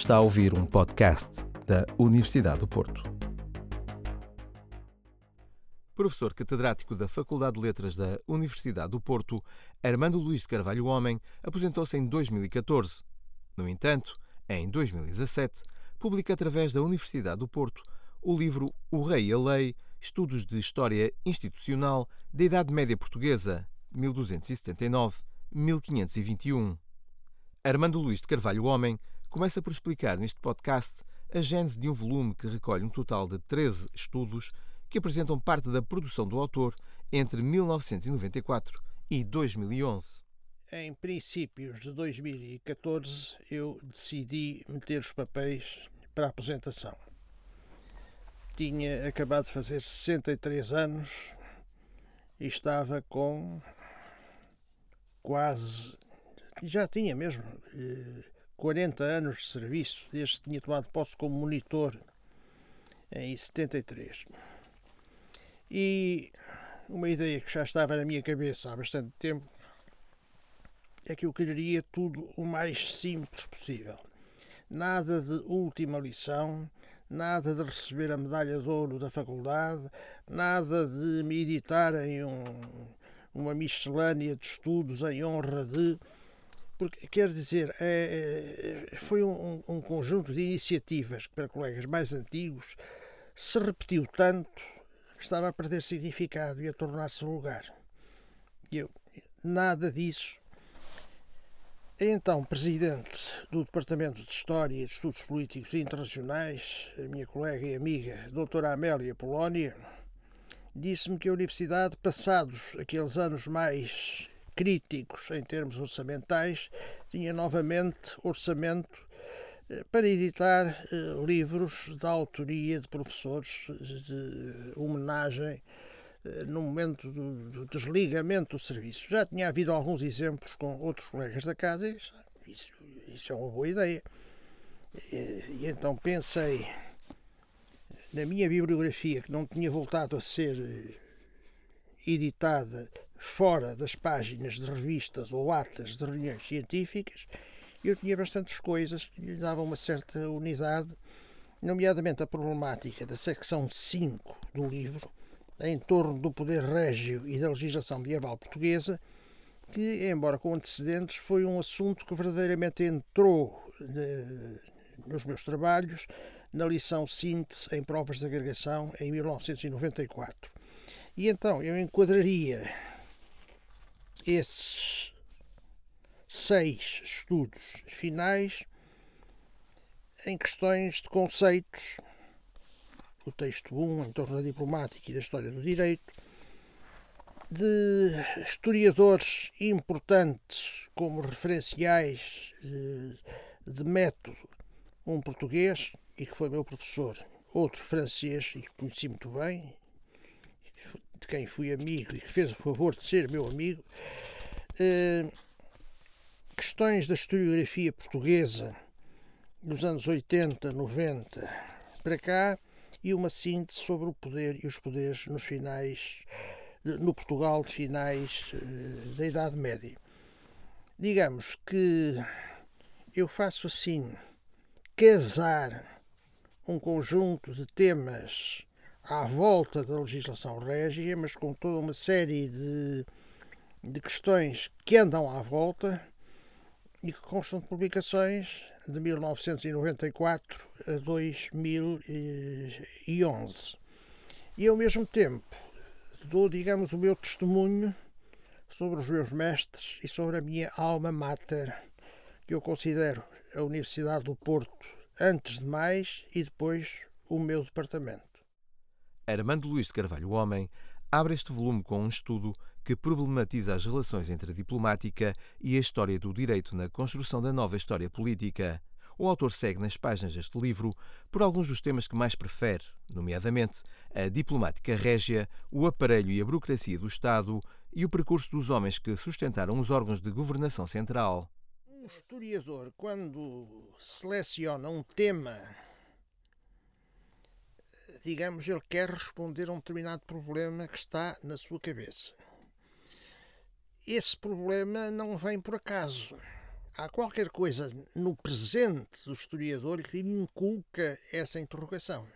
Está a ouvir um podcast da Universidade do Porto. Professor catedrático da Faculdade de Letras da Universidade do Porto, Armando Luís de Carvalho Homem aposentou-se em 2014. No entanto, em 2017, publica através da Universidade do Porto o livro O Rei e a Lei Estudos de História Institucional da Idade Média Portuguesa, 1279-1521. Armando Luís de Carvalho Homem começa por explicar neste podcast a gênese de um volume que recolhe um total de 13 estudos que apresentam parte da produção do autor entre 1994 e 2011. Em princípios de 2014, eu decidi meter os papéis para a aposentação. Tinha acabado de fazer 63 anos e estava com quase. Já tinha mesmo 40 eh, anos de serviço, desde que tinha tomado posse como monitor em 73. E uma ideia que já estava na minha cabeça há bastante tempo é que eu queria tudo o mais simples possível. Nada de última lição, nada de receber a medalha de ouro da faculdade, nada de me editar em um, uma miscelânea de estudos em honra de. Porque, quer dizer, é, é foi um, um conjunto de iniciativas que, para colegas mais antigos, se repetiu tanto que estava a perder significado e a tornar-se vulgar. Eu, nada disso então presidente do Departamento de História e de Estudos Políticos Internacionais, a minha colega e amiga, doutora Amélia Polónia, disse-me que a Universidade, passados aqueles anos mais críticos em termos orçamentais, tinha novamente orçamento eh, para editar eh, livros da autoria de professores de homenagem eh, no momento do, do, desligamento do serviço. Já tinha havido alguns exemplos com outros colegas da casa isso, isso, isso é uma boa ideia. E, e, então pensei na minha bibliografia, que não tinha voltado a ser editada fora das páginas de revistas ou atas de reuniões científicas, eu tinha bastantes coisas que lhe davam uma certa unidade, nomeadamente a problemática da secção 5 do livro, em torno do poder régio e da legislação medieval portuguesa, que, embora com antecedentes, foi um assunto que verdadeiramente entrou eh, nos meus trabalhos na lição síntese em provas de agregação em 1994. E então eu enquadraria esses seis estudos finais em questões de conceitos. O texto 1, em torno da diplomática e da história do direito, de historiadores importantes como referenciais de, de método, um português e que foi meu professor, outro francês e que conheci muito bem, quem fui amigo e que fez o favor de ser meu amigo, eh, questões da historiografia portuguesa dos anos 80, 90 para cá e uma síntese sobre o poder e os poderes nos finais, no Portugal de finais eh, da Idade Média. Digamos que eu faço assim, casar um conjunto de temas à volta da legislação régia, mas com toda uma série de, de questões que andam à volta e que constam de publicações de 1994 a 2011. E ao mesmo tempo dou, digamos, o meu testemunho sobre os meus mestres e sobre a minha alma mater, que eu considero a Universidade do Porto, antes de mais e depois o meu departamento. Armando Luís de Carvalho Homem abre este volume com um estudo que problematiza as relações entre a diplomática e a história do direito na construção da nova história política. O autor segue nas páginas deste livro por alguns dos temas que mais prefere, nomeadamente a diplomática régia, o aparelho e a burocracia do Estado e o percurso dos homens que sustentaram os órgãos de governação central. Um historiador, quando seleciona um tema digamos, ele quer responder a um determinado problema que está na sua cabeça. Esse problema não vem por acaso. há qualquer coisa no presente do historiador que lhe inculca essa interrogação.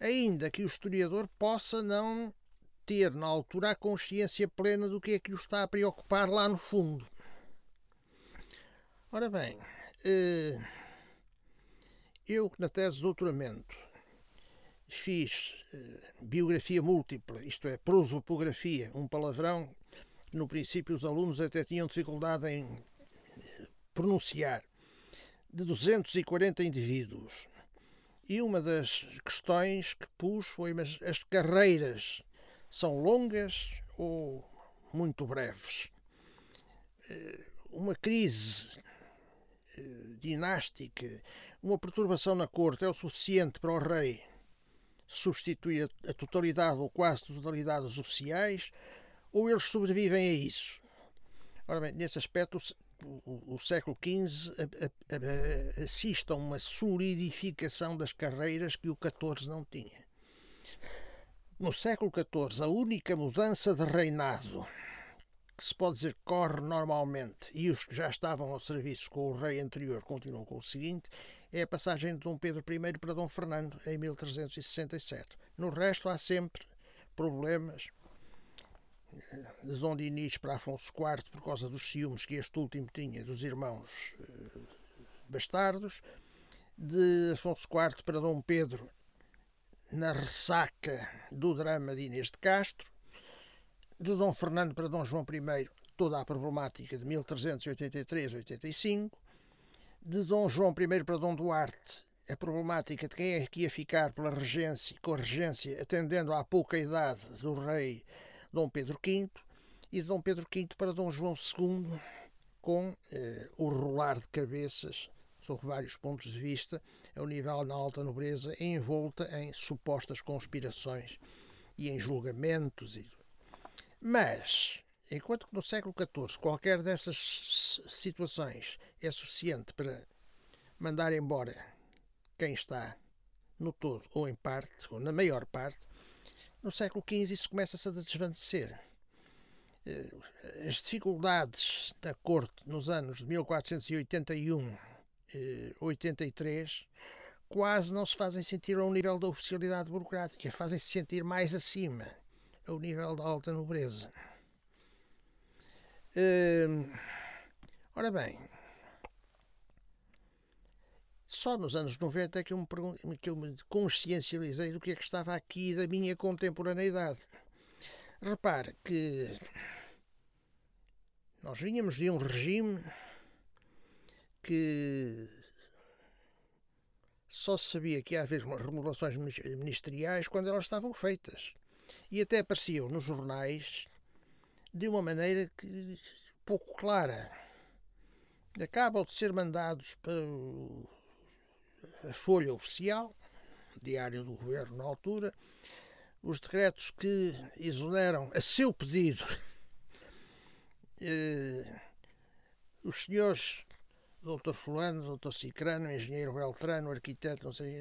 Ainda que o historiador possa não ter, na altura, a consciência plena do que é que o está a preocupar lá no fundo. Ora bem, eh, eu, na tese de doutoramento, fiz eh, biografia múltipla, isto é, prosopografia, um palavrão que no princípio os alunos até tinham dificuldade em eh, pronunciar, de 240 indivíduos. E uma das questões que pus foi: mas as carreiras são longas ou muito breves? Eh, uma crise dinástica, uma perturbação na corte é o suficiente para o rei substituir a totalidade ou quase totalidade dos oficiais, ou eles sobrevivem a isso. Ora bem, nesse aspecto, o, o século XV assiste a uma solidificação das carreiras que o XIV não tinha. No século XIV, a única mudança de reinado que se pode dizer corre normalmente e os que já estavam ao serviço com o rei anterior continuam com o seguinte é a passagem de Dom Pedro I para Dom Fernando em 1367. No resto há sempre problemas de Dom Dinis para Afonso IV por causa dos ciúmes que este último tinha dos irmãos eh, bastardos, de Afonso IV para Dom Pedro na ressaca do drama de Inês de Castro, de Dom Fernando para Dom João I toda a problemática de 1383-85, de Dom João I para Dom Duarte, a problemática de quem é que ia ficar pela regência, com a regência, atendendo à pouca idade do rei Dom Pedro V, e de Dom Pedro V para Dom João II, com eh, o rolar de cabeças, sob vários pontos de vista, ao nível na alta nobreza, envolta em supostas conspirações e em julgamentos. Mas Enquanto que no século XIV qualquer dessas situações é suficiente para mandar embora quem está no todo ou em parte, ou na maior parte, no século XV isso começa-se a desvanecer. Eh, as dificuldades da corte nos anos de 1481 83 eh, quase não se fazem sentir ao nível da oficialidade burocrática, fazem-se sentir mais acima, ao nível da alta nobreza. Uh, ora bem, só nos anos 90 é que eu, me que eu me consciencializei do que é que estava aqui da minha contemporaneidade. Repare que nós vínhamos de um regime que só se sabia que ia haver remodelações ministeriais quando elas estavam feitas. E até apareciam nos jornais de uma maneira que, pouco clara. Acabam de ser mandados para a Folha Oficial, Diário do Governo na altura, os decretos que exoneram, a seu pedido, eh, os senhores doutor fulano, doutor cicrano, engenheiro beltrano, arquiteto, não sei,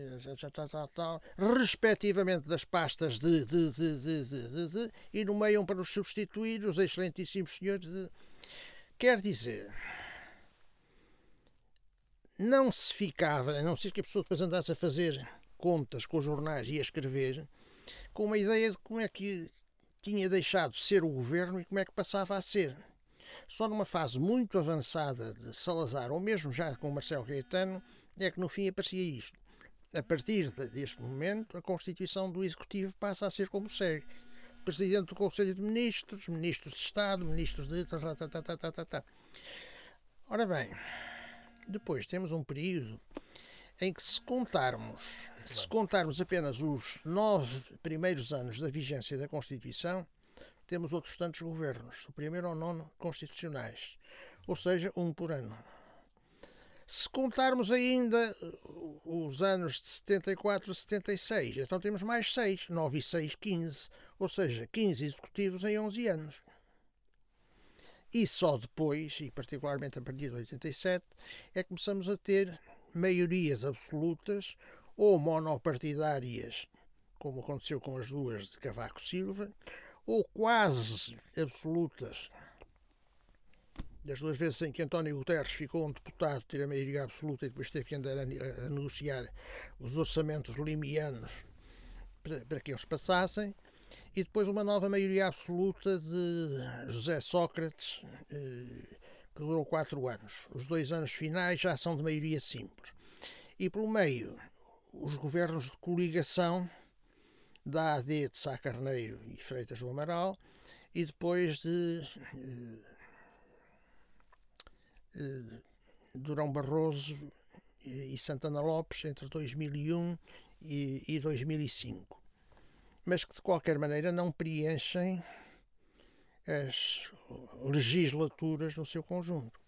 tal, tal, tal, respectivamente das pastas de, de, de, de, de, de, e nomeiam para os substituir os excelentíssimos senhores de... Quer dizer, não se ficava, a não ser que a pessoa depois andasse a fazer contas com os jornais e a escrever, com uma ideia de como é que tinha deixado de ser o governo e como é que passava a ser. Só numa fase muito avançada de Salazar, ou mesmo já com Marcelo Caetano, é que no fim aparecia isto. A partir deste momento, a constituição do Executivo passa a ser como segue. Presidente do Conselho de Ministros, Ministros de Estado, Ministros de... Ora bem, depois temos um período em que se contarmos, se contarmos apenas os nove primeiros anos da vigência da Constituição, temos outros tantos governos, o primeiro ao nono constitucionais, ou seja, um por ano. Se contarmos ainda uh, os anos de 74 a 76, então temos mais 6, 9 e 6, 15, ou seja, 15 executivos em 11 anos. E só depois, e particularmente a partir de 87, é que começamos a ter maiorias absolutas ou monopartidárias, como aconteceu com as duas de Cavaco Silva, ou quase absolutas, das duas vezes em que António Guterres ficou um deputado, ter a maioria absoluta e depois teve que andar a, negociar os orçamentos limianos para, para, que eles passassem, e depois uma nova maioria absoluta de José Sócrates, eh, que durou quatro anos. Os dois anos finais já são de maioria simples. E pelo meio, os governos de coligação da AD de Sá Carneiro e Freitas do Amaral, e depois de eh, eh, Durão Barroso e Santana Lopes entre 2001 e 2005, mas que de qualquer maneira não preenchem as legislaturas no seu conjunto.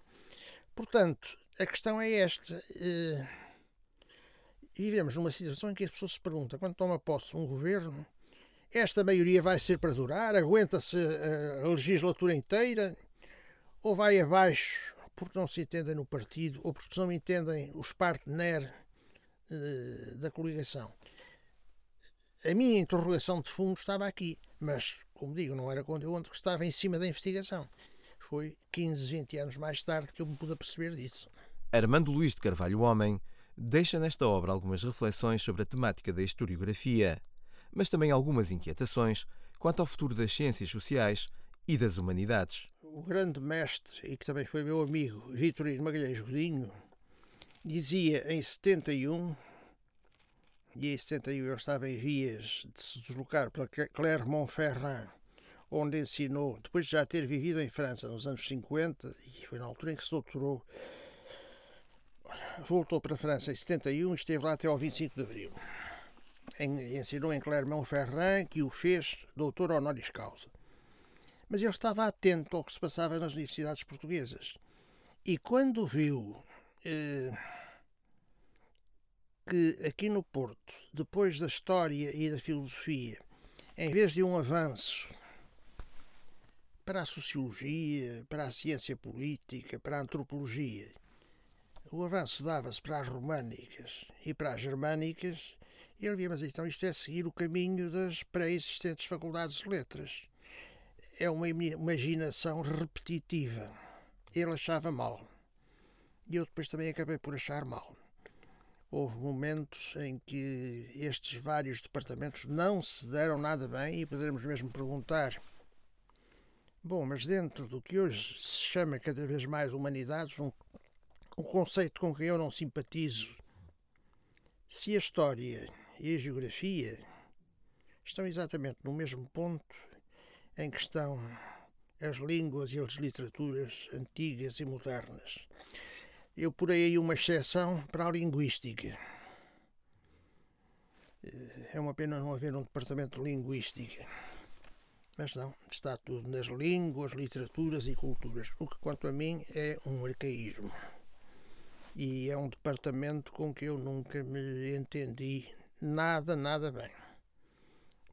Portanto, a questão é esta. Eh, vivemos numa situação em que as pessoas se perguntam, quando toma posse um governo, esta maioria vai ser para durar? Aguenta-se a legislatura inteira? Ou vai abaixo porque não se entendem no partido ou porque não entendem os partners uh, da coligação. A minha interrogação de fundo estava aqui, mas, como digo, não era quando eu que estava em cima da investigação. Foi 15, 20 anos mais tarde que eu me pude perceber disso. Armando Luís de Carvalho Homem deixa nesta obra algumas reflexões sobre a temática da historiografia, mas também algumas inquietações quanto ao futuro das ciências sociais e das humanidades. O grande mestre, e que também foi meu amigo, Vitorino Magalhães Godinho, dizia em 71, e em 71 ele estava em vias de se deslocar para Clermont-Ferrand, onde ensinou, depois de já ter vivido em França nos anos 50, e foi na altura em que se doutorou, voltou para a França em 71 e esteve lá até ao 25 de Abril. ensinou em Clermont-Ferrand, que o fez doutor honoris causa mas ele estava atento ao que se passava nas universidades portuguesas. E quando viu eh, que aqui no Porto, depois da história e da filosofia, em vez de um avanço para a sociologia, para a ciência política, para a antropologia, o avanço dava-se para as românicas e para as germânicas, ele via, mas então isto é seguir o caminho das pré-existentes faculdades de letras é uma imaginação repetitiva. Ele achava mal. E eu depois também acabei por achar mal. Houve momentos em que estes vários departamentos não se deram nada bem e poderemos mesmo perguntar: bom, mas dentro do que hoje se chama cada vez mais humanidades, um, um conceito com que eu não simpatizo, se a história e a geografia estão exatamente no mesmo ponto, em que estão as línguas e as literaturas antigas e modernas. Eu porei aí uma exceção para a linguística. É uma pena não haver um departamento de linguística. Mas não, está tudo nas línguas, literaturas e culturas, o que, quanto a mim, é um arcaísmo. E é um departamento com que eu nunca me entendi nada, nada bem.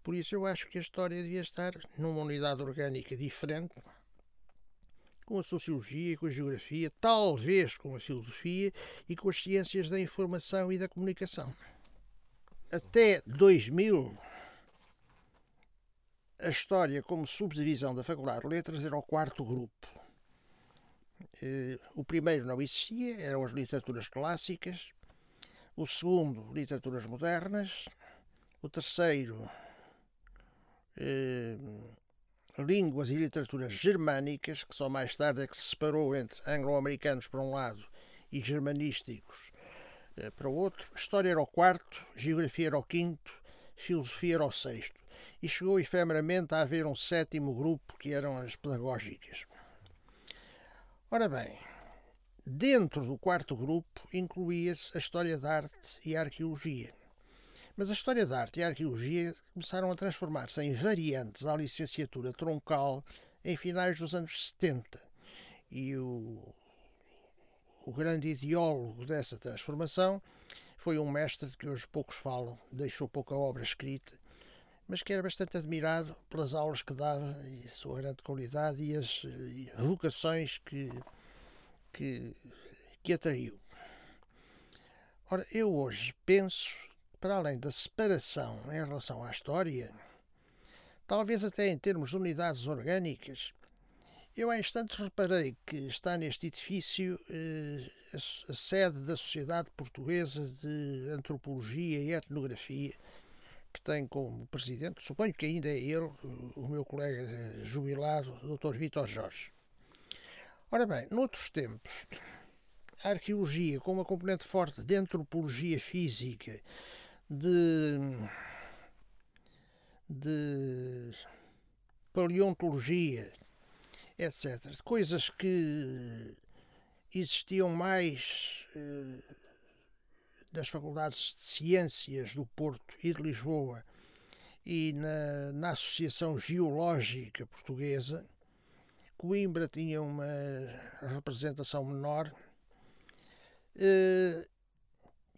Por isso eu acho que a história devia estar numa unidade orgânica diferente, com a sociologia, com a geografia, talvez com a filosofia e com as ciências da informação e da comunicação. Até 2000, a história como subdivisão da Faculdade de Letras era o quarto grupo. Eh, o primeiro não existia, eram as literaturas clássicas. O segundo, literaturas modernas. O terceiro, eh, línguas e literaturas germânicas, que só mais tarde é que se separou entre anglo-americanos para um lado e germanísticos eh, para o outro. História era o quarto, geografia era o quinto, filosofia era o sexto. E chegou efemeramente a haver um sétimo grupo, que eram as pedagógicas. Ora bem, dentro do quarto grupo incluía-se a história da arte e a arqueologia. Mas a história da arte e a arqueologia começaram a transformar-se em variantes à licenciatura troncal em finais dos anos 70. E o, o grande ideólogo dessa transformação foi um mestre de que hoje poucos falam, deixou pouca obra escrita, mas que era bastante admirado pelas aulas que dava e sua grande qualidade e as vocações que, que, que atraiu. Ora, eu hoje penso para além da separação em relação à história, talvez até em termos de unidades orgânicas, Eu há instantes reparei que está neste edifício eh, a, a, sede da Sociedade Portuguesa de Antropologia e Etnografia, que tem como presidente, suponho que ainda é ele, o meu colega jubilado, Dr. Vitor Jorge. Ora bem, noutros tempos, a arqueologia com uma componente forte de antropologia física, de, de paleontologia, etc. De coisas que existiam mais eh, nas faculdades de ciências do Porto e de Lisboa e na, na Associação Geológica Portuguesa. Coimbra tinha uma representação menor. Eh,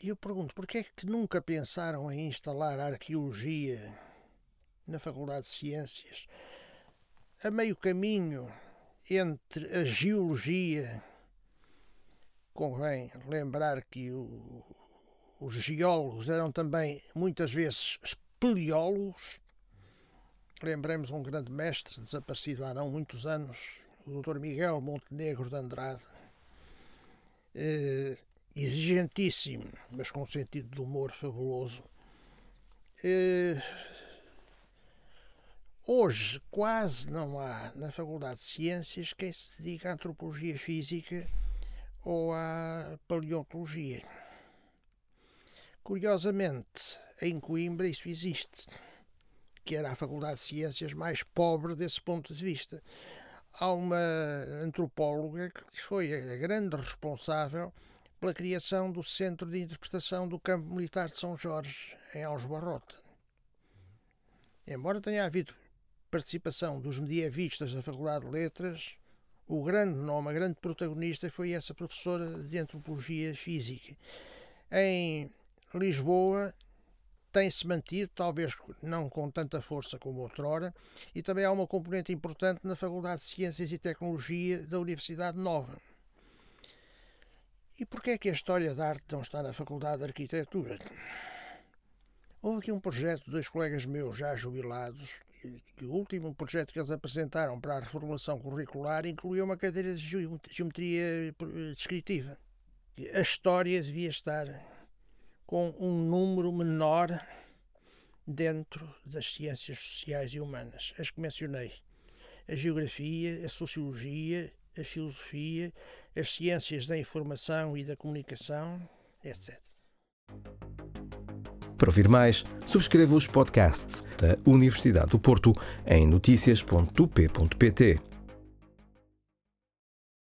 e eu pergunto, porquê é que nunca pensaram em instalar arqueologia na Faculdade de Ciências? A meio caminho entre a geologia, convém lembrar que o, os geólogos eram também muitas vezes espeleólogos. Lembremos um grande mestre desaparecido há não muitos anos, o Dr. Miguel Montenegro de Andrade, eh, exigentíssimo, mas com um sentido de humor fabuloso. Eh, Hoje quase não há na Faculdade de Ciências quem se dedica à antropologia física ou à paleontologia. Curiosamente, em Coimbra isso existe, que era a Faculdade de Ciências mais pobre desse ponto de vista. Há uma antropóloga que foi a grande responsável pela criação do Centro de Interpretação do Campo Militar de São Jorge, em Aljubarrota. Embora tenha havido participação dos medievistas da Faculdade de Letras, o grande nome, a grande protagonista foi essa professora de Antropologia Física. Em Lisboa tem-se mantido, talvez não com tanta força como outrora, e também há uma componente importante na Faculdade de Ciências e Tecnologia da Universidade Nova. E porquê é que a História da Arte não está na Faculdade de Arquitetura? Houve aqui um projeto de dois colegas meus já jubilados, que o último projeto que eles apresentaram para a reformulação curricular incluía uma cadeira de geometria eh, descritiva. A história devia estar com um número menor dentro das ciências sociais e humanas, as que mencionei. A geografia, a sociologia, a filosofia, as ciências da informação e da comunicação, etc. Para ouvir mais, subscreva os podcasts da Universidade do Porto em notícias.up.pt.